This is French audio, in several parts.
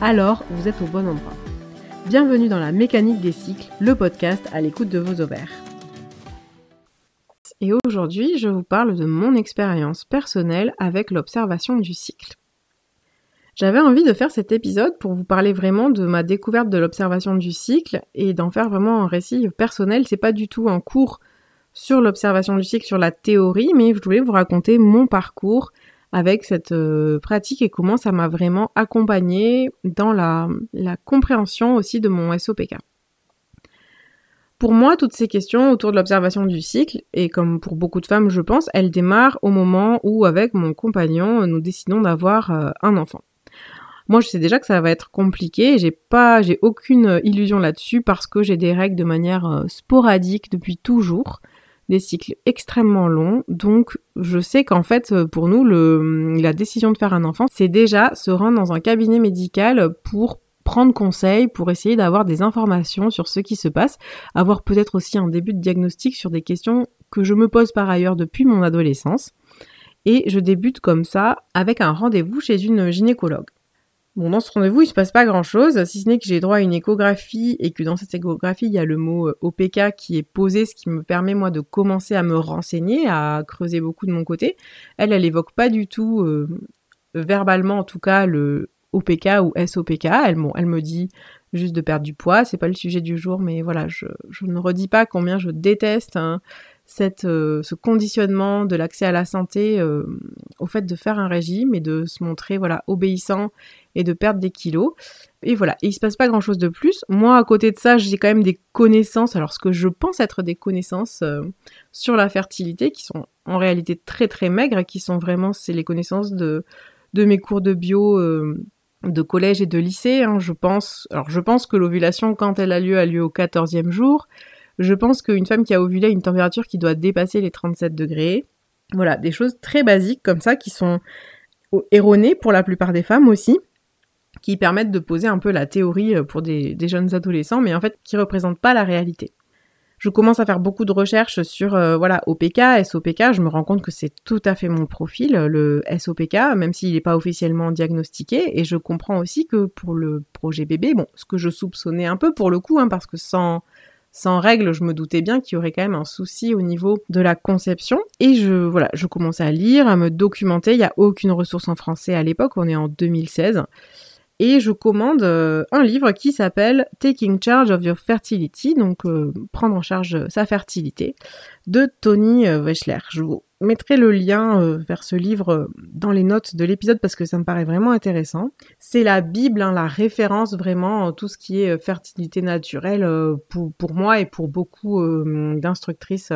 alors vous êtes au bon endroit. Bienvenue dans la mécanique des cycles, le podcast à l'écoute de vos ovaires. Et aujourd'hui, je vous parle de mon expérience personnelle avec l'observation du cycle. J'avais envie de faire cet épisode pour vous parler vraiment de ma découverte de l'observation du cycle et d'en faire vraiment un récit personnel. C'est pas du tout un cours sur l'observation du cycle, sur la théorie, mais je voulais vous raconter mon parcours avec cette euh, pratique et comment ça m'a vraiment accompagné dans la, compréhension aussi de mon SOPK. Pour moi, toutes ces questions autour de l'observation du cycle, et comme pour beaucoup de femmes, je pense, elles démarrent au moment où, avec mon compagnon, nous décidons d'avoir euh, un enfant. Moi, je sais déjà que ça va être compliqué. J'ai pas, j'ai aucune illusion là-dessus parce que j'ai des règles de manière euh, sporadique depuis toujours, des cycles extrêmement longs. Donc, je sais qu'en fait, euh, pour nous, le, la décision de faire un enfant, c'est déjà se rendre dans un cabinet médical pour prendre conseil, pour essayer d'avoir des informations sur ce qui se passe, avoir peut-être aussi un début de diagnostic sur des questions que je me pose par ailleurs depuis mon adolescence. Et je débute comme ça avec un rendez-vous chez une gynécologue. Bon, dans ce rendez-vous, il se passe pas grand-chose, si ce n'est que j'ai droit à une échographie et que dans cette échographie, il y a le mot euh, OPK qui est posé, ce qui me permet moi de commencer à me renseigner, à creuser beaucoup de mon côté. Elle, elle évoque pas du tout, euh, verbalement en tout cas, le OPK ou SOPK. Elle, elle me dit juste de perdre du poids, c'est pas le sujet du jour, mais voilà, je, je ne redis pas combien je déteste hein, euh, ce conditionnement de l'accès à la santé euh, au fait de faire un régime et de se montrer voilà obéissant et de perdre des kilos. Et voilà, et il se passe pas grand chose de plus. Moi, à côté de ça, j'ai quand même des connaissances, alors ce que je pense être des connaissances euh, sur la fertilité, qui sont en réalité très très maigres, et qui sont vraiment, c'est les connaissances de, de mes cours de bio de collège et de lycée. Hein, je pense, alors je pense que l'ovulation, quand elle a lieu, a lieu au 14e jour. Je pense qu'une femme qui a ovulé a une température qui doit dépasser les 37 degrés. Voilà, des choses très basiques comme ça qui sont erronées pour la plupart des femmes aussi, qui permettent de poser un peu la théorie euh, pour des, jeunes adolescents, mais en fait qui représentent pas la réalité. Je commence à faire beaucoup de recherches sur euh, voilà OPK, SOPK. Je me rends compte que c'est tout à fait mon profil, le SOPK, même s'il n'est pas officiellement diagnostiqué. Et je comprends aussi que pour le projet bébé, bon, ce que je soupçonnais un peu pour le coup, hein, parce que sans sans règle, je me doutais bien qu'il y aurait quand même un souci au niveau de la conception. Et je, voilà, je commençais à lire, à me documenter. Il n'y a aucune ressource en français à l'époque, on est en 2016. Et je commande euh, un livre qui s'appelle Taking Charge of Your Fertility, donc euh, prendre en charge sa fertilité, de Tony euh, Weschler. Je vous mettrai le lien vers ce livre dans les notes de l'épisode parce que ça me paraît vraiment intéressant. C'est la Bible, hein, la référence vraiment, tout ce qui est fertilité naturelle pour, moi et pour beaucoup d'instructrices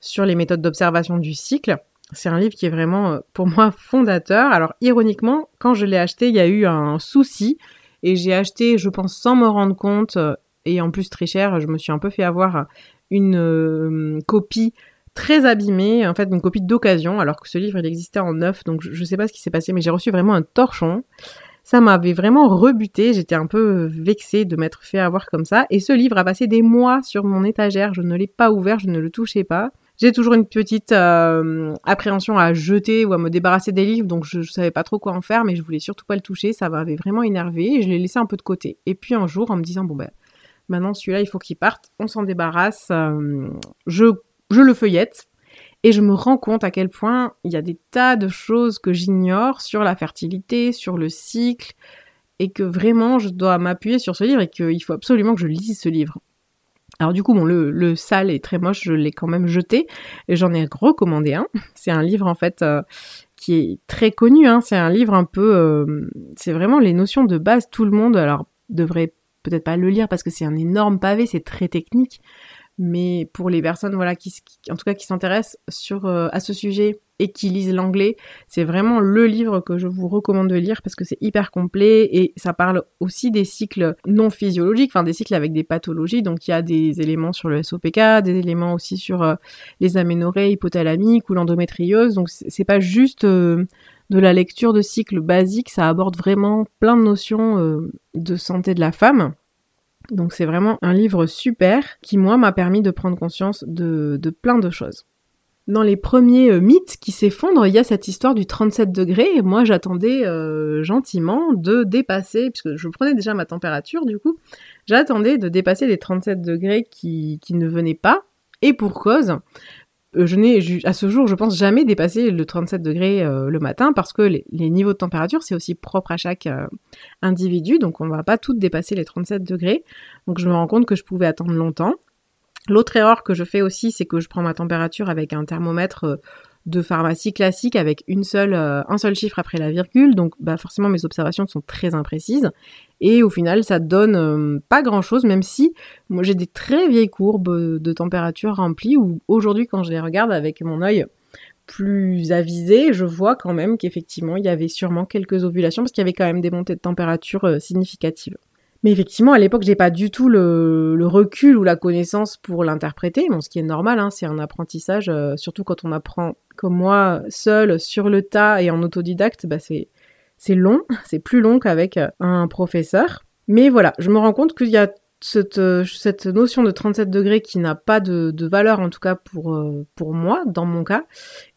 sur les méthodes d'observation du cycle. C'est un livre qui est vraiment, euh, pour moi, fondateur. Alors, ironiquement, quand je l'ai acheté, il y a eu un souci. Et j'ai acheté, je pense, sans me rendre compte, euh, et en plus très cher, je me suis un peu fait avoir une euh, copie très abîmée, en fait une copie d'occasion, alors que ce livre il existait en neuf, donc je, ne sais pas ce qui s'est passé, mais j'ai reçu vraiment un torchon. Ça m'avait vraiment rebuté, j'étais un peu vexée de m'être fait avoir comme ça, et ce livre a passé des mois sur mon étagère, je ne l'ai pas ouvert, je ne le touchais pas. J'ai toujours une petite euh, appréhension à jeter ou à me débarrasser des livres, donc je, ne savais pas trop quoi en faire, mais je voulais surtout pas le toucher, ça m'avait vraiment énervé et je l'ai laissé un peu de côté. Et puis un jour, en me disant bon ben maintenant celui-là il faut qu'il parte, on s'en débarrasse, euh, je, je le feuillette et je me rends compte à quel point il y a des tas de choses que j'ignore sur la fertilité, sur le cycle, et que vraiment je dois m'appuyer sur ce livre et qu'il faut absolument que je lise ce livre. Alors du coup, bon, le, le sale est très moche, je l'ai quand même jeté. Et j'en ai recommandé un. C'est un livre en fait euh, qui est très connu. Hein. C'est un livre un peu, euh, c'est vraiment les notions de base. Tout le monde, alors devrait peut-être pas le lire parce que c'est un énorme pavé, c'est très technique. Mais pour les personnes, voilà, qui, en tout cas, qui s'intéressent sur euh, à ce sujet et qui lisent l'anglais, c'est vraiment le livre que je vous recommande de lire parce que c'est hyper complet et ça parle aussi des cycles non physiologiques, enfin des cycles avec des pathologies. Donc il y a des éléments sur le SOPK, des éléments aussi sur euh, les aménorrhées hypothalamiques ou l'endométriose. Donc c'est pas juste euh, de la lecture de cycles basiques, ça aborde vraiment plein de notions euh, de santé de la femme. Donc c'est vraiment un livre super qui moi m'a permis de prendre conscience de, de plein de choses. Dans les premiers euh, mythes qui s'effondrent, il y a cette histoire du 37 degrés. Moi, j'attendais euh, gentiment de dépasser, puisque je prenais déjà ma température, du coup, j'attendais de dépasser les 37 degrés qui, qui ne venaient pas. Et pour cause, euh, je n'ai à ce jour, je pense, jamais dépassé le 37 degrés le matin parce que les, niveaux de température, c'est aussi propre à chaque individu, donc on ne va pas toutes dépasser les 37 degrés. Donc je me rends compte que je pouvais attendre longtemps. L'autre erreur que je fais aussi, c'est que je prends ma température avec un thermomètre euh, de pharmacie classique avec euh, un seul chiffre après la virgule. Donc bah forcément mes observations sont très imprécises. Et au final, ça donne euh, pas grand-chose, même si j'ai des très vieilles courbes de température remplies où aujourd'hui quand je les regarde avec mon œil plus avisé, je vois quand même qu'effectivement il y avait sûrement quelques ovulations parce qu'il y avait quand même des montées de température significatives. Mais effectivement, à l'époque, j'ai pas du tout le, recul ou la connaissance pour l'interpréter. Bon, ce qui est normal, hein, c'est un apprentissage, euh, surtout quand on apprend comme moi, seul, sur le tas et en autodidacte, bah c'est c'est long, c'est plus long qu'avec euh, un professeur. Mais voilà, je me rends compte qu'il y a cette, euh, cette, notion de 37 degrés qui n'a pas de, de, valeur en tout cas pour, pour moi, dans mon cas.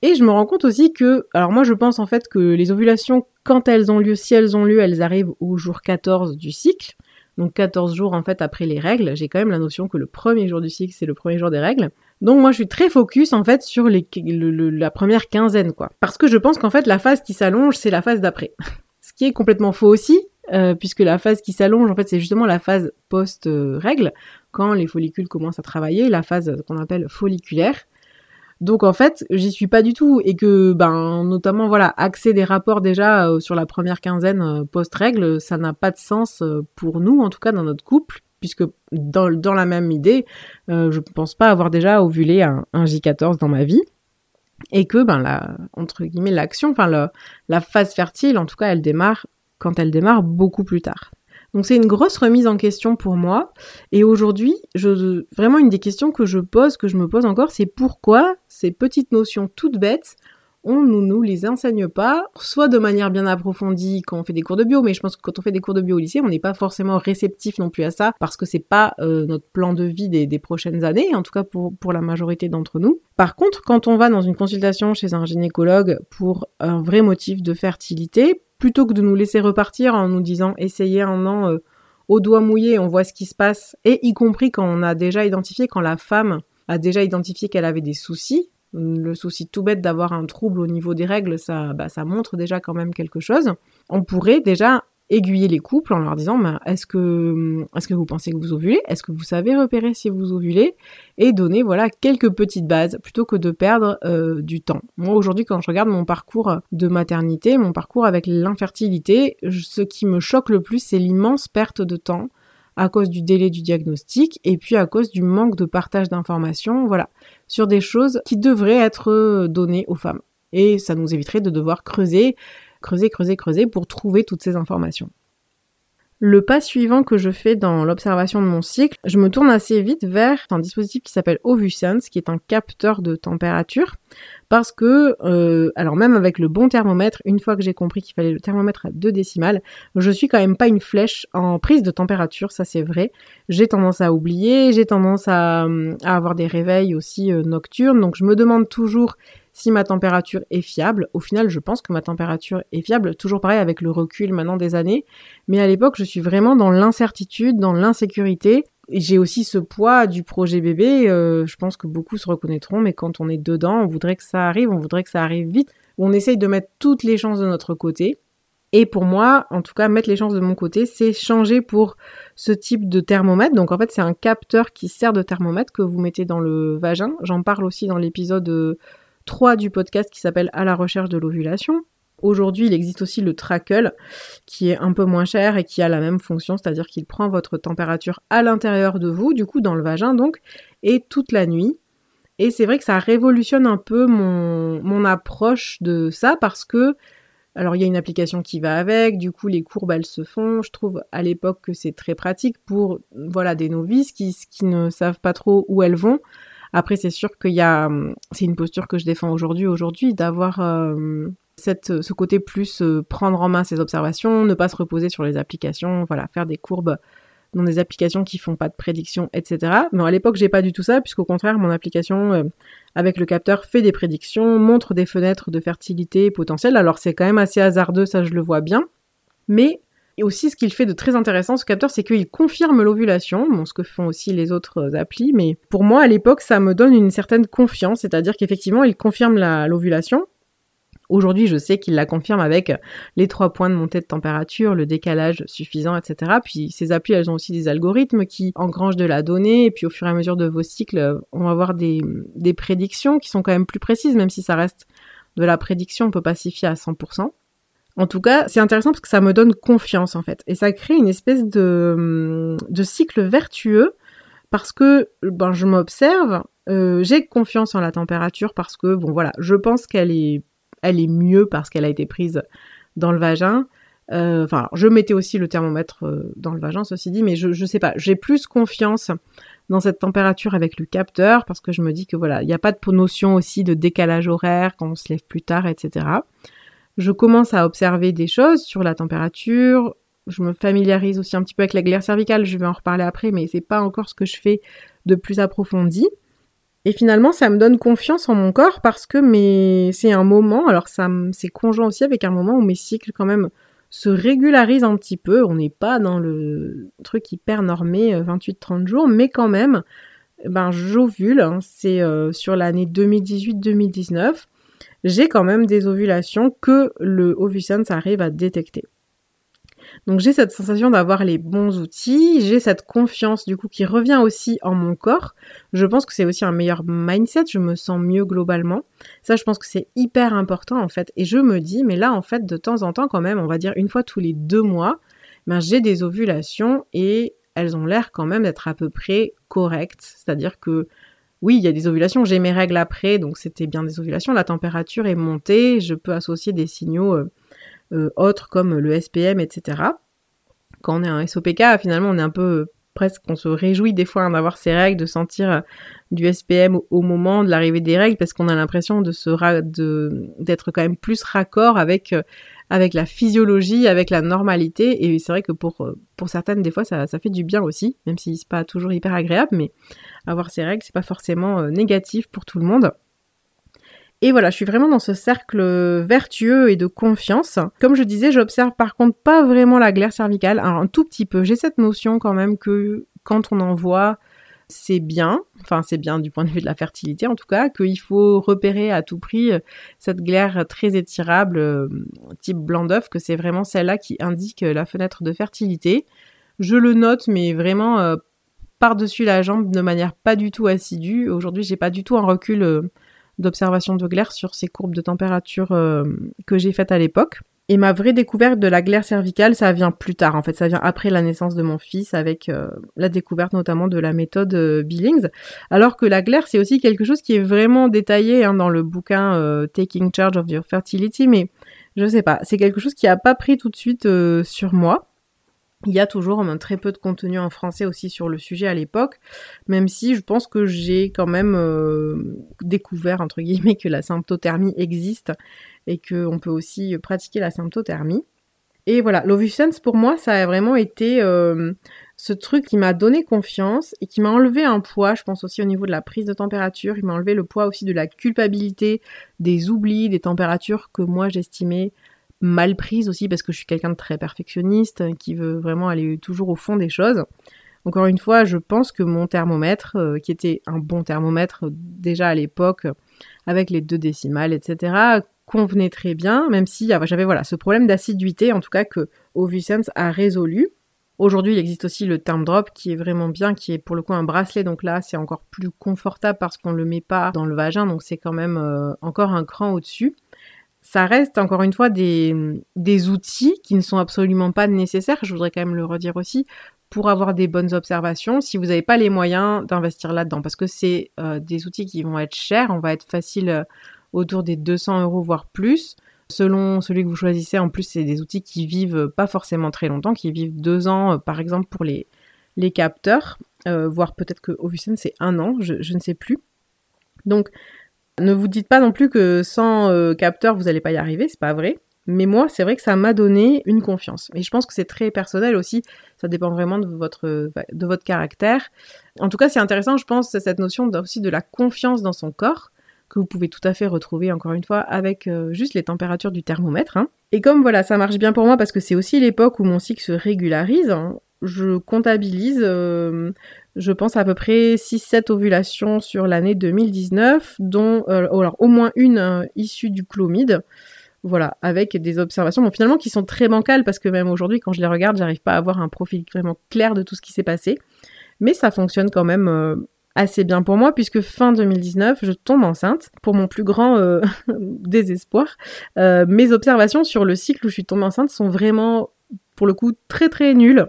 Et je me rends compte aussi que, alors moi je pense en fait que les ovulations, quand elles ont lieu, si elles ont lieu, elles arrivent au jour 14 du cycle donc 14 jours en fait après les règles, j'ai quand même la notion que le premier jour du cycle c'est le premier jour des règles. Donc moi je suis très focus en fait sur la première quinzaine quoi. Parce que je pense qu'en fait la phase qui s'allonge c'est la phase d'après. Ce qui est complètement faux aussi, euh, puisque la phase qui s'allonge en fait c'est justement la phase post-règle, quand les follicules commencent à travailler, la phase qu'on appelle folliculaire. Donc en fait, j'y suis pas du tout et que ben notamment voilà, axer des rapports déjà euh, sur la première quinzaine euh, post-règle, ça n'a pas de sens euh, pour nous en tout cas dans notre couple puisque dans, la même idée, je pense pas avoir déjà ovulé un, un, J14 dans ma vie et que ben la entre guillemets l'action, enfin la phase fertile en tout cas, elle démarre quand elle démarre beaucoup plus tard. Donc c'est une grosse remise en question pour moi. Et aujourd'hui, je, vraiment une des questions que je pose, que je me pose encore, c'est pourquoi ces petites notions toutes bêtes, on ne nous les enseigne pas, soit de manière bien approfondie quand on fait des cours de bio, mais je pense que quand on fait des cours de bio au lycée, on n'est pas forcément réceptif non plus à ça, parce que c'est pas euh, notre plan de vie des, prochaines années, en tout cas pour la majorité d'entre nous. Par contre, quand on va dans une consultation chez un gynécologue pour un vrai motif de fertilité, plutôt que de nous laisser repartir en nous disant essayez un an euh, au doigt mouillé, on voit ce qui se passe, et y compris quand on a déjà identifié, quand la femme a déjà identifié qu'elle avait des soucis, le souci tout bête d'avoir un trouble au niveau des règles, ça, bah, ça montre déjà quand même quelque chose. On pourrait déjà aiguiller les couples en leur disant bah, est-ce que est-ce que vous pensez que vous ovulez? Est-ce que vous savez repérer si vous ovulez? Et donner voilà quelques petites bases plutôt que de perdre euh, du temps. Moi aujourd'hui quand je regarde mon parcours de maternité, mon parcours avec l'infertilité, ce qui me choque le plus c'est l'immense perte de temps à cause du délai du diagnostic et puis à cause du manque de partage d'informations, voilà, sur des choses qui devraient être données aux femmes. Et ça nous éviterait de devoir creuser creuser, creuser, creuser pour trouver toutes ces informations. Le pas suivant que je fais dans l'observation de mon cycle, je me tourne assez vite vers un dispositif qui s'appelle Ovusense, qui est un capteur de température, parce que, euh, alors même avec le bon thermomètre, une fois que j'ai compris qu'il fallait le thermomètre à 2 décimales, je suis quand même pas une flèche en prise de température, ça c'est vrai. J'ai tendance à oublier, j'ai tendance à, avoir des réveils aussi euh, nocturnes, donc je me demande toujours si ma température est fiable. Au final, je pense que ma température est fiable, toujours pareil avec le recul maintenant des années. Mais à l'époque, je suis vraiment dans l'incertitude, dans l'insécurité. J'ai aussi ce poids du projet bébé. Euh, je pense que beaucoup se reconnaîtront, mais quand on est dedans, on voudrait que ça arrive, on voudrait que ça arrive vite. On essaye de mettre toutes les chances de notre côté. Et pour moi, en tout cas, mettre les chances de mon côté, c'est changer pour ce type de thermomètre. Donc en fait, c'est un capteur qui sert de thermomètre que vous mettez dans le vagin. J'en parle aussi dans l'épisode 3 du podcast qui s'appelle À la recherche de l'ovulation. Aujourd'hui, il existe aussi le Trackle qui est un peu moins cher et qui a la même fonction, c'est-à-dire qu'il prend votre température à l'intérieur de vous, du coup dans le vagin donc, et toute la nuit. Et c'est vrai que ça révolutionne un peu mon, approche de ça parce que alors il y a une application qui va avec, du coup les courbes elles se font. Je trouve à l'époque que c'est très pratique pour voilà des novices qui ne savent pas trop où elles vont. Après c'est sûr qu'il y a, c'est une posture que je défends aujourd'hui, aujourd'hui d'avoir euh, cette, ce côté plus euh, prendre en main ses observations, ne pas se reposer sur les applications, voilà faire des courbes dans des applications qui font pas de prédiction, etc. Mais à l'époque, j'ai pas du tout ça, puisqu'au contraire, mon application euh, avec le capteur fait des prédictions, montre des fenêtres de fertilité potentielles. Alors c'est quand même assez hasardeux, ça je le vois bien. Mais aussi, ce qu'il fait de très intéressant, ce capteur, c'est qu'il confirme l'ovulation, bon, ce que font aussi les autres euh, applis, mais pour moi, à l'époque, ça me donne une certaine confiance, c'est-à-dire qu'effectivement, il confirme l'ovulation, Aujourd'hui, je sais qu'il la confirme avec les trois points de montée de température, le décalage suffisant, etc. Puis ces applis, elles ont aussi des algorithmes qui engrangent de la donnée, et puis au fur et à mesure de vos cycles, on va avoir des, prédictions qui sont quand même plus précises, même si ça reste de la prédiction, on peut pas s'y fier à 100%. En tout cas, c'est intéressant parce que ça me donne confiance en fait. Et ça crée une espèce de, de cycle vertueux parce que ben, je m'observe, euh, j'ai confiance en la température parce que, bon voilà, je pense qu'elle est elle est mieux parce qu'elle a été prise dans le vagin. Euh, enfin, je mettais aussi le thermomètre euh, dans le vagin, ceci dit, mais je, je sais pas, j'ai plus confiance dans cette température avec le capteur parce que je me dis que voilà, il n'y a pas de notion aussi de décalage horaire quand on se lève plus tard, etc. Je commence à observer des choses sur la température. Je me familiarise aussi un petit peu avec la glaire cervicale, je vais en reparler après, mais c'est pas encore ce que je fais de plus approfondi. Et finalement, ça me donne confiance en mon corps parce que c'est un moment, alors ça c'est conjoint aussi avec un moment où mes cycles quand même se régularisent un petit peu. On n'est pas dans le truc hyper normé 28-30 euh, jours, mais quand même, ben j'ovule. Hein. c'est euh, sur l'année 2018-2019. J'ai quand même des ovulations que le Ovusense arrive à détecter. Donc j'ai cette sensation d'avoir les bons outils, j'ai cette confiance du coup qui revient aussi en mon corps. Je pense que c'est aussi un meilleur mindset, je me sens mieux globalement. Ça je pense que c'est hyper important en fait. Et je me dis, mais là en fait de temps en temps quand même, on va dire une fois tous les deux mois, ben, j'ai des ovulations et elles ont l'air quand même d'être à peu près correctes. C'est-à-dire que oui, il y a des ovulations, j'ai mes règles après, donc c'était bien des ovulations, la température est montée, je peux associer des signaux euh, euh, autres comme le SPM, etc. Quand on est un SOPK, finalement, on est un peu presque, on se réjouit des fois hein, d'avoir ces règles, de sentir euh, du SPM au, moment de l'arrivée des règles, parce qu'on a l'impression d'être quand même plus raccord avec euh, la physiologie, avec la normalité. Et c'est vrai que pour pour certaines, des fois, ça, ça fait du bien aussi, même si c'est pas toujours hyper agréable, mais avoir ces règles, c'est pas forcément négatif pour tout le monde. Et voilà, je suis vraiment dans ce cercle vertueux et de confiance. Comme je disais, j'observe par contre pas vraiment la glaire cervicale, un tout petit peu. J'ai cette notion quand même que quand on en voit, c'est bien, enfin c'est bien du point de vue de la fertilité en tout cas, qu'il faut repérer à tout prix cette glaire très étirable euh, type blanc d'œuf, que c'est vraiment celle-là qui indique la fenêtre de fertilité. Je le note, mais vraiment euh, par-dessus la jambe de manière pas du tout assidue. Aujourd'hui, j'ai pas du tout un recul euh, d'observation de glaire sur ces courbes de température euh, que j'ai faites à l'époque. Et ma vraie découverte de la glaire cervicale, ça vient plus tard. En fait, ça vient après la naissance de mon fils, avec euh, la découverte notamment de la méthode Billings. Alors que la glaire, c'est aussi quelque chose qui est vraiment détaillé hein, dans le bouquin Taking Charge of Your Fertility, mais je sais pas, c'est quelque chose qui a pas pris tout de suite sur moi. Il y a toujours très peu de contenu en français aussi sur le sujet à l'époque, même si je pense que j'ai quand même euh, découvert entre guillemets que la symptothermie existe et qu'on peut aussi pratiquer la symptothermie. Et voilà, l'Ovusense pour moi ça a vraiment été euh, ce truc qui m'a donné confiance et qui m'a enlevé un poids, je pense aussi au niveau de la prise de température, il m'a enlevé le poids aussi de la culpabilité, des oublis, des températures que moi j'estimais mal prise aussi parce que je suis quelqu'un de très perfectionniste qui veut vraiment aller toujours au fond des choses. Encore une fois, je pense que mon thermomètre, euh, qui était un bon thermomètre déjà à l'époque, avec les deux décimales, etc., convenait très bien, même si j'avais voilà ce problème d'assiduité, en tout cas que Ovusense a résolu. Aujourd'hui, il existe aussi le term drop qui est vraiment bien, qui est pour le coup un bracelet, donc là c'est encore plus confortable parce qu'on le met pas dans le vagin, donc c'est quand même euh, encore un cran au-dessus ça reste encore une fois des, des outils qui ne sont absolument pas nécessaires, je voudrais quand même le redire aussi, pour avoir des bonnes observations si vous n'avez pas les moyens d'investir là-dedans parce que c'est euh, des outils qui vont être chers, on va être facile euh, autour des 200 euros voire plus. Selon celui que vous choisissez, en plus, c'est des outils qui vivent pas forcément très longtemps, qui vivent deux ans, euh, par exemple, pour les, les capteurs, voire peut-être que Ovusen, c'est un an, je, je, ne sais plus. Donc, ne vous dites pas non plus que sans capteurs, vous n'allez pas y arriver, c'est pas vrai. Mais moi, c'est vrai que ça m'a donné une confiance. Et je pense que c'est très personnel aussi. Ça dépend vraiment de votre, de votre caractère. En tout cas, c'est intéressant, je pense, cette notion aussi de la confiance dans son corps que vous pouvez tout à fait retrouver encore une fois avec euh, juste les températures du thermomètre. Hein. Et comme voilà, ça marche bien pour moi parce que c'est aussi l'époque où mon cycle se régularise, hein, je comptabilise, euh, je pense à peu près 6-7 ovulations sur l'année 2019, dont euh, alors, au moins une issue du chlomide. Voilà, avec des observations, bon, finalement, qui sont très bancales, parce que même aujourd'hui, quand je les regarde, j'arrive pas à avoir un profil vraiment clair de tout ce qui s'est passé. Mais ça fonctionne quand même euh, assez bien pour moi, puisque fin 2019, je tombe enceinte, pour mon plus grand euh, désespoir. Euh, mes observations sur le cycle où je suis tombée enceinte sont vraiment, pour le coup, très très nulles.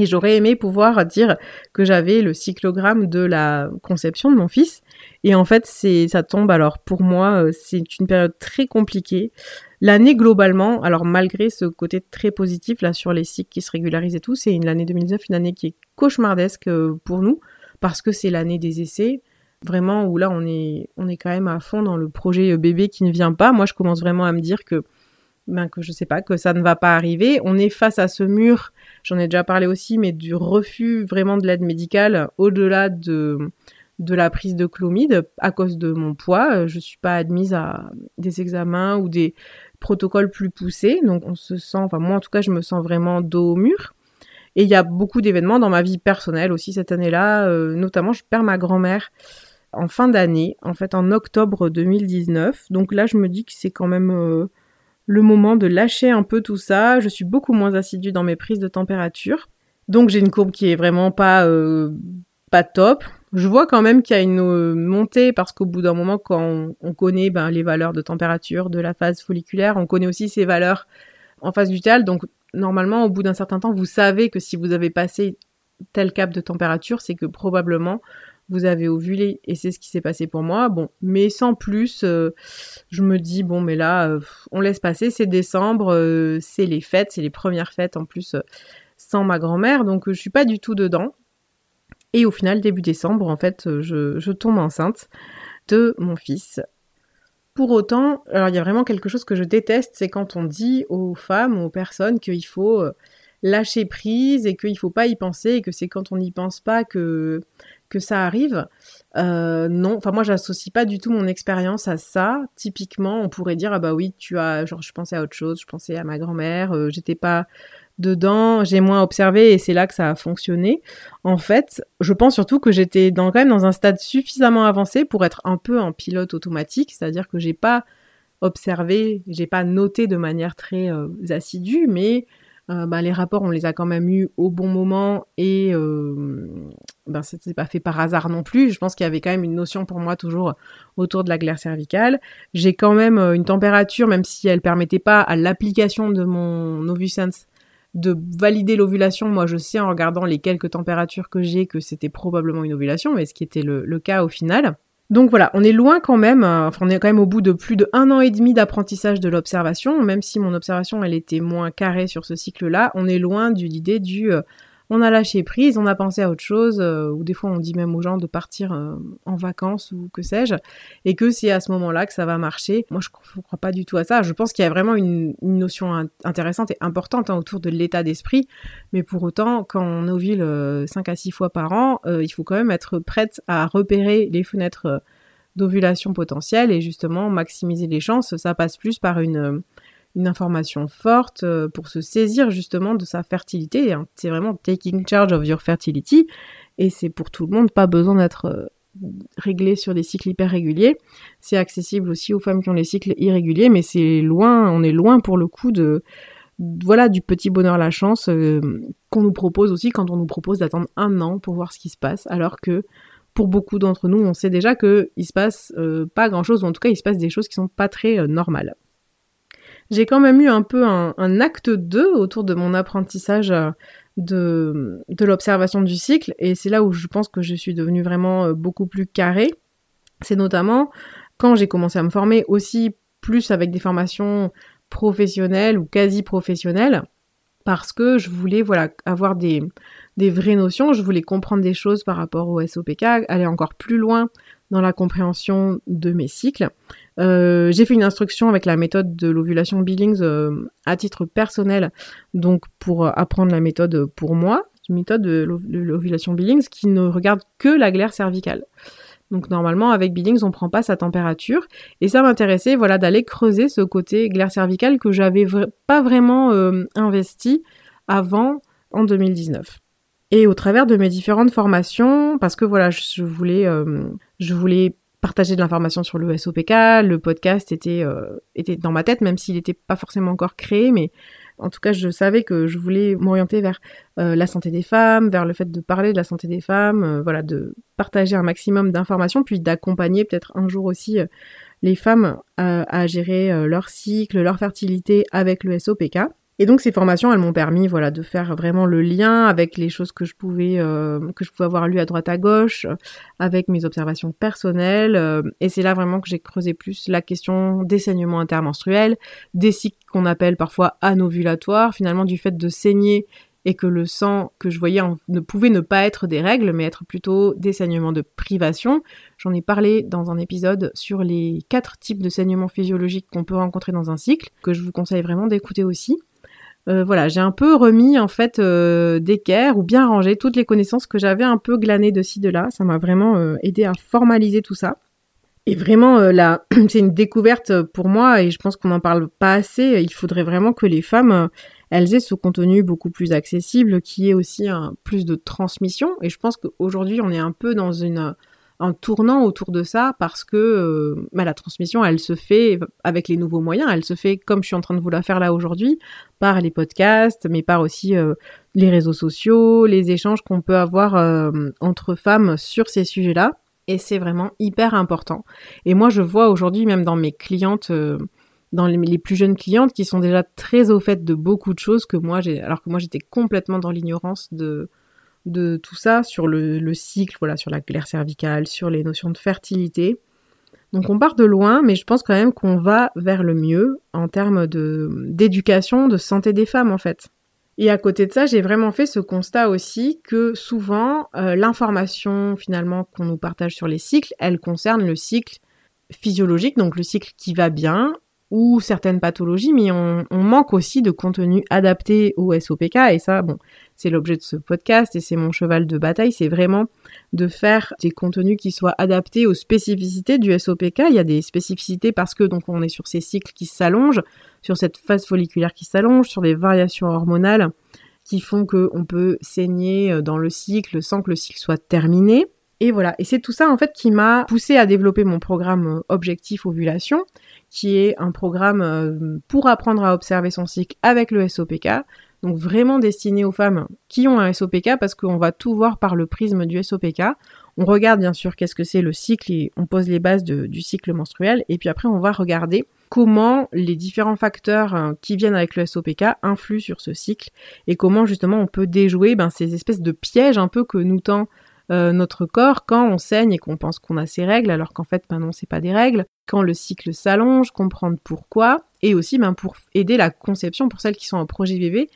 Et j'aurais aimé pouvoir dire que j'avais le cyclogramme de la conception de mon fils. Et en fait, c'est, ça tombe. Alors, pour moi, c'est une période très compliquée. L'année globalement, alors malgré ce côté très positif là sur les cycles qui se régularisent et tout, c'est l'année 2019 une année qui est cauchemardesque euh, pour nous parce que c'est l'année des essais. Vraiment où là on est on est quand même à fond dans le projet euh, bébé qui ne vient pas. Moi je commence vraiment à me dire que ben que je sais pas que ça ne va pas arriver. On est face à ce mur. J'en ai déjà parlé aussi, mais du refus vraiment de l'aide médicale au-delà de de la prise de chlomide à cause de mon poids. Je suis pas admise à des examens ou des protocole plus poussé. Donc on se sent, enfin moi en tout cas je me sens vraiment dos au mur. Et il y a beaucoup d'événements dans ma vie personnelle aussi cette année-là. Euh, notamment je perds ma grand-mère en fin d'année, en fait en octobre 2019. Donc là je me dis que c'est quand même euh, le moment de lâcher un peu tout ça. Je suis beaucoup moins assidue dans mes prises de température. Donc j'ai une courbe qui est vraiment pas euh, pas top. Je vois quand même qu'il y a une euh, montée parce qu'au bout d'un moment, quand on, connaît ben, les valeurs de température de la phase folliculaire, on connaît aussi ces valeurs en phase lutéale. Donc normalement, au bout d'un certain temps, vous savez que si vous avez passé tel cap de température, c'est que probablement vous avez ovulé et c'est ce qui s'est passé pour moi. Bon, mais sans plus, euh, je me dis bon, mais là, euh, on laisse passer. C'est décembre, c'est les fêtes, c'est les premières fêtes en plus sans ma grand-mère, donc je suis pas du tout dedans. Et au final, début décembre, en fait, je, tombe enceinte de mon fils. Pour autant, alors il y a vraiment quelque chose que je déteste, c'est quand on dit aux femmes, aux personnes qu'il faut euh, lâcher prise et qu'il faut pas y penser et que c'est quand on n'y pense pas que que ça arrive. Euh, non, enfin moi j'associe pas du tout mon expérience à ça. Typiquement, on pourrait dire ah bah oui, tu as genre je pensais à autre chose, je pensais à ma grand-mère, euh, j'étais pas dedans, j'ai moins observé et c'est là que ça a fonctionné. En fait, je pense surtout que j'étais dans, quand même dans un stade suffisamment avancé pour être un peu en pilote automatique, c'est-à-dire que j'ai pas observé, j'ai pas noté de manière très euh, assidue, mais euh, bah, les rapports on les a quand même eus au bon moment et euh, ben c'était pas fait par hasard non plus. Je pense qu'il y avait quand même une notion pour moi toujours autour de la glaire cervicale. J'ai quand même euh, une température, même si elle permettait pas à l'application de mon Novusense de valider l'ovulation. Moi, je sais en regardant les quelques températures que j'ai que c'était probablement une ovulation, mais ce qui était le, cas au final. Donc voilà, on est loin quand même, euh, enfin on est quand même au bout de plus de un an et demi d'apprentissage de l'observation, même si mon observation elle était moins carrée sur ce cycle-là, on est loin de l'idée du euh, on a lâché prise, on a pensé à autre chose, euh, ou des fois on dit même aux gens de partir euh, en vacances ou que sais-je, et que c'est à ce moment-là que ça va marcher. Moi, je ne crois pas du tout à ça. Je pense qu'il y a vraiment une, notion intéressante et importante hein, autour de l'état d'esprit, mais pour autant, quand on ovule 5 euh, à 6 fois par an, il faut quand même être prête à repérer les fenêtres d'ovulation potentielle et justement maximiser les chances. Ça passe plus par une une information forte euh, pour se saisir justement de sa fertilité. Hein. C'est vraiment taking charge of your fertility et c'est pour tout le monde, pas besoin d'être euh, réglé sur des cycles hyper réguliers. C'est accessible aussi aux femmes qui ont les cycles irréguliers, mais c'est loin, on est loin pour le coup de voilà du petit bonheur la chance euh, qu'on nous propose aussi quand on nous propose d'attendre un an pour voir ce qui se passe, alors que pour beaucoup d'entre nous, on sait déjà que il se passe pas grand chose, ou en tout cas il se passe des choses qui sont pas très normales j'ai quand même eu un peu un, acte 2 autour de mon apprentissage euh, de, l'observation du cycle, et c'est là où je pense que je suis devenue vraiment euh, beaucoup plus carrée. C'est notamment quand j'ai commencé à me former aussi plus avec des formations professionnelles ou quasi professionnelles, parce que je voulais voilà avoir des vraies notions, je voulais comprendre des choses par rapport au SOPK, aller encore plus loin dans la compréhension de mes cycles. Euh, j'ai fait une instruction avec la méthode de l'ovulation Billings euh, à titre personnel, donc pour apprendre la méthode pour moi, une méthode de l'ovulation Billings qui ne regarde que la glaire cervicale. Donc normalement avec Billings on prend pas sa température et ça m'intéressait voilà d'aller creuser ce côté glaire cervicale que j'avais pas vraiment euh, investi avant en 2019. Et au travers de mes différentes formations, parce que voilà, je, voulais, euh, je voulais partager de l'information sur le SOPK, le podcast était, euh, était dans ma tête, même s'il n'était pas forcément encore créé, mais en tout cas, je savais que je voulais m'orienter vers euh, la santé des femmes, vers le fait de parler de la santé des femmes, voilà, de partager un maximum d'informations, puis d'accompagner peut-être un jour aussi les femmes à gérer leur cycle, leur fertilité avec le SOPK. Et donc ces formations, elles m'ont permis, voilà, de faire vraiment le lien avec les choses que je pouvais euh, que je pouvais avoir lues à droite à gauche, avec mes observations personnelles. Euh, et c'est là vraiment que j'ai creusé plus la question des saignements intermenstruels, des cycles qu'on appelle parfois anovulatoires, finalement du fait de saigner et que le sang que je voyais ne pouvait ne pas être des règles, mais être plutôt des saignements de privation. J'en ai parlé dans un épisode sur les quatre types de saignements physiologiques qu'on peut rencontrer dans un cycle, que je vous conseille vraiment d'écouter aussi. Euh, voilà, j'ai un peu remis en fait euh, d'équerre ou bien rangé toutes les connaissances que j'avais un peu glanées de ci de là. Ça m'a vraiment euh, aidé à formaliser tout ça. Et vraiment, là, c'est une découverte pour moi et je pense qu'on n'en parle pas assez. Il faudrait vraiment que les femmes, elles aient ce contenu beaucoup plus accessible, qui est aussi un, plus de transmission. Et je pense qu'aujourd'hui, on est un peu dans une un tournant autour de ça parce que euh, bah, la transmission, elle se fait avec les nouveaux moyens, elle se fait comme je suis en train de vous la faire là aujourd'hui, par les podcasts, mais par aussi euh, les réseaux sociaux, les échanges qu'on peut avoir euh, entre femmes sur ces sujets-là. Et c'est vraiment hyper important. Et moi, je vois aujourd'hui, même dans mes clientes, dans les, les, plus jeunes clientes, qui sont déjà très au fait de beaucoup de choses que moi, j'ai, alors que moi, j'étais complètement dans l'ignorance de de tout ça, sur le, cycle, voilà, sur la glaire cervicale, sur les notions de fertilité. Donc on part de loin, mais je pense quand même qu'on va vers le mieux en termes d'éducation, de santé des femmes en fait. Et à côté de ça, j'ai vraiment fait ce constat aussi que souvent euh, l'information finalement qu'on nous partage sur les cycles, elle concerne le cycle physiologique, donc le cycle qui va bien, ou certaines pathologies, mais on, manque aussi de contenu adapté au SOPK. Et ça, bon, c'est l'objet de ce podcast et c'est mon cheval de bataille, c'est vraiment de faire des contenus qui soient adaptés aux spécificités du SOPK. Il y a des spécificités parce que donc on est sur ces cycles qui s'allongent, sur cette phase folliculaire qui s'allonge, sur des variations hormonales qui font qu'on peut saigner euh, dans le cycle sans que le cycle soit terminé. Et voilà, et c'est tout ça en fait qui m'a poussé à développer mon programme euh, Objectif Ovulation, qui est un programme euh, pour apprendre à observer son cycle avec le SOPK. Donc vraiment destiné aux femmes qui ont un SOPK parce qu'on va tout voir par le prisme du SOPK. On regarde bien sûr qu'est-ce que c'est le cycle et on pose les bases du cycle menstruel et puis après on va regarder comment les différents facteurs euh, qui viennent avec le SOPK influent sur ce cycle et comment justement on peut déjouer ben, ces espèces de pièges un peu que nous tend euh, notre corps quand on saigne et qu'on pense qu'on a ses règles alors qu'en fait ben non c'est pas des règles quand le cycle s'allonge comprendre pourquoi et aussi ben pour aider la conception pour celles qui sont en projet bébé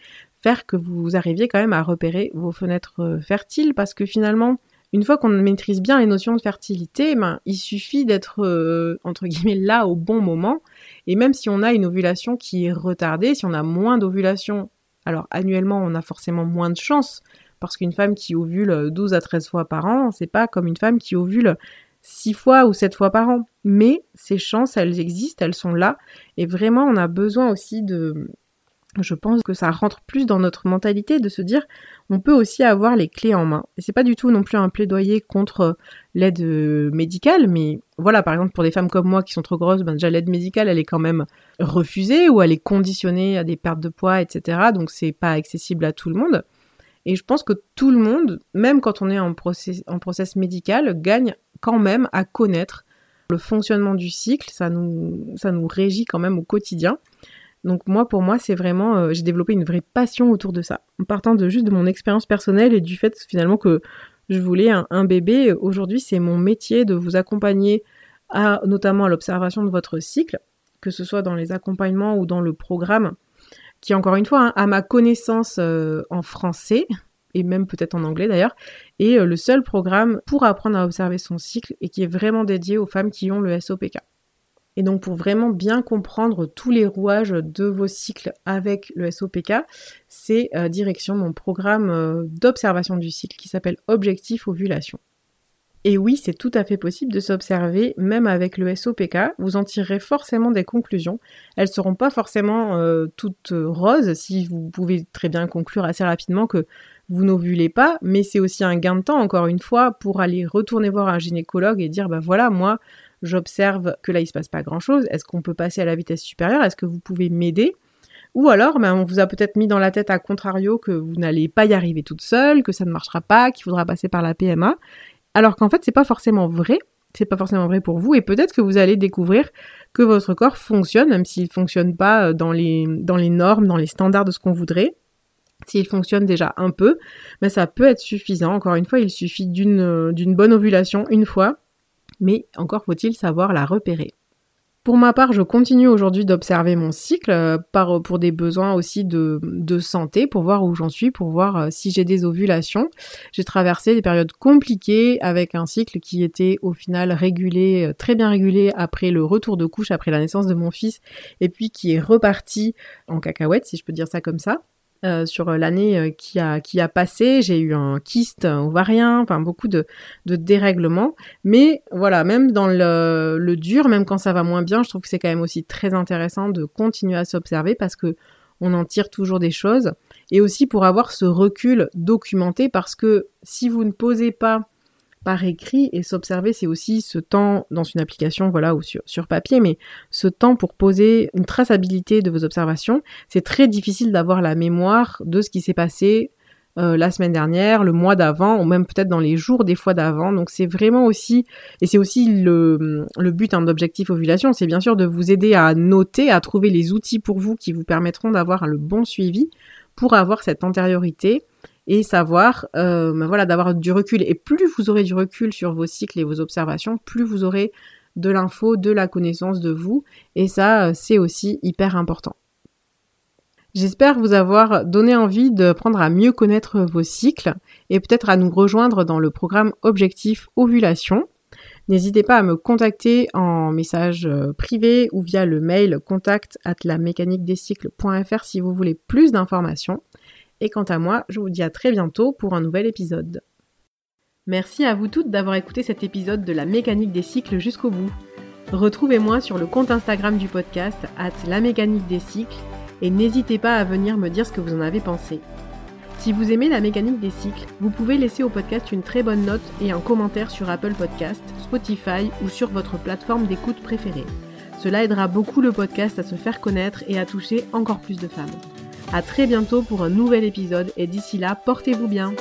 faire que vous arriviez quand même à repérer vos fenêtres euh, fertiles parce que finalement une fois qu'on maîtrise bien les notions de fertilité, ben, il suffit d'être euh, entre guillemets là au bon moment. Et même si on a une ovulation qui est retardée, si on a moins d'ovulation, alors annuellement on a forcément moins de chances, parce qu'une femme qui ovule 12 à 13 fois par an, c'est pas comme une femme qui ovule 6 fois ou 7 fois par an. Mais ces chances, elles existent, elles sont là. Et vraiment, on a besoin aussi de... Je pense que ça rentre plus dans notre mentalité de se dire on peut aussi avoir les clés en main. Et c'est pas du tout non plus un plaidoyer contre l'aide médicale, mais voilà, par exemple, pour des femmes comme moi qui sont trop grosses, ben déjà l'aide médicale, elle est quand même refusée ou elle est conditionnée à des pertes de poids, etc. Donc c'est pas accessible à tout le monde. Et je pense que tout le monde, même quand on est en process, médical, gagne quand même à connaître le fonctionnement du cycle. Ça nous, régit quand même au quotidien. Donc moi, pour moi, c'est vraiment, euh, j'ai développé une vraie passion autour de ça. En partant de juste de mon expérience personnelle et du fait finalement que je voulais un, bébé, aujourd'hui, c'est mon métier de vous accompagner à, notamment à l'observation de votre cycle, que ce soit dans les accompagnements ou dans le programme, qui encore une fois, hein, à ma connaissance euh, en français, et même peut-être en anglais d'ailleurs, est euh, le seul programme pour apprendre à observer son cycle et qui est vraiment dédié aux femmes qui ont le SOPK. Et donc pour vraiment bien comprendre tous les rouages de vos cycles avec le SOPK, c'est euh, direction mon programme d'observation du cycle qui s'appelle Objectif Ovulation. Et oui, c'est tout à fait possible de s'observer même avec le SOPK. Vous en tirerez forcément des conclusions. Elles seront pas forcément euh, toutes roses si vous pouvez très bien conclure assez rapidement que vous n'ovulez pas, mais c'est aussi un gain de temps encore une fois pour aller retourner voir un gynécologue et dire bah voilà, moi j'observe que là il se passe pas grand chose, est-ce qu'on peut passer à la vitesse supérieure, est-ce que vous pouvez m'aider? Ou alors, ben, on vous a peut-être mis dans la tête à contrario que vous n'allez pas y arriver toute seule, que ça ne marchera pas, qu'il faudra passer par la PMA, alors qu'en fait, c'est pas forcément vrai. C'est pas forcément vrai pour vous, et peut-être que vous allez découvrir que votre corps fonctionne, même s'il fonctionne pas euh, dans les, dans les normes, dans les standards de ce qu'on voudrait. S'il fonctionne déjà un peu, mais ça peut être suffisant. Encore une fois, il suffit euh, d'une bonne ovulation une fois mais encore faut-il savoir la repérer. Pour ma part, je continue aujourd'hui d'observer mon cycle euh, par, pour des besoins aussi de, santé, pour voir où j'en suis, pour voir euh, si j'ai des ovulations. J'ai traversé des périodes compliquées avec un cycle qui était au final régulé, euh, très bien régulé après le retour de couche, après la naissance de mon fils, et puis qui est reparti en cacahuète, si je peux dire ça comme ça. Euh, sur l'année euh, qui a, passé. J'ai eu un kyste ovarien, enfin beaucoup de, de dérèglements. Mais voilà, même dans le, le dur, même quand ça va moins bien, je trouve que c'est quand même aussi très intéressant de continuer à s'observer parce que on en tire toujours des choses. Et aussi pour avoir ce recul documenté parce que si vous ne posez pas par écrit et s'observer, c'est aussi ce temps dans une application, voilà, ou sur, papier, mais ce temps pour poser une traçabilité de vos observations, c'est très difficile d'avoir la mémoire de ce qui s'est passé euh, la semaine dernière, le mois d'avant, ou même peut-être dans les jours des fois d'avant. Donc c'est vraiment aussi, et c'est aussi le, le but hein, d'objectif ovulation, c'est bien sûr de vous aider à noter, à trouver les outils pour vous qui vous permettront d'avoir le bon suivi pour avoir cette antériorité et savoir, euh, ben voilà, d'avoir du recul. Et plus vous aurez du recul sur vos cycles et vos observations, plus vous aurez de l'info, de la connaissance de vous. Et ça, euh, c'est aussi hyper important. J'espère vous avoir donné envie d'apprendre à mieux connaître vos cycles et peut-être à nous rejoindre dans le programme Objectif Ovulation. N'hésitez pas à me contacter en message euh, privé ou via le mail contact at la mécanique des cycles.fr si vous voulez plus d'informations. Et quant à moi, je vous dis à très bientôt pour un nouvel épisode. Merci à vous toutes d'avoir écouté cet épisode de la mécanique des cycles jusqu'au bout. Retrouvez-moi sur le compte Instagram du podcast, at la mécanique des cycles, et n'hésitez pas à venir me dire ce que vous en avez pensé. Si vous aimez la mécanique des cycles, vous pouvez laisser au podcast une très bonne note et un commentaire sur Apple Podcast, Spotify ou sur votre plateforme d'écoute préférée. Cela aidera beaucoup le podcast à se faire connaître et à toucher encore plus de femmes. À très bientôt pour un nouvel épisode et d'ici là, portez-vous bien.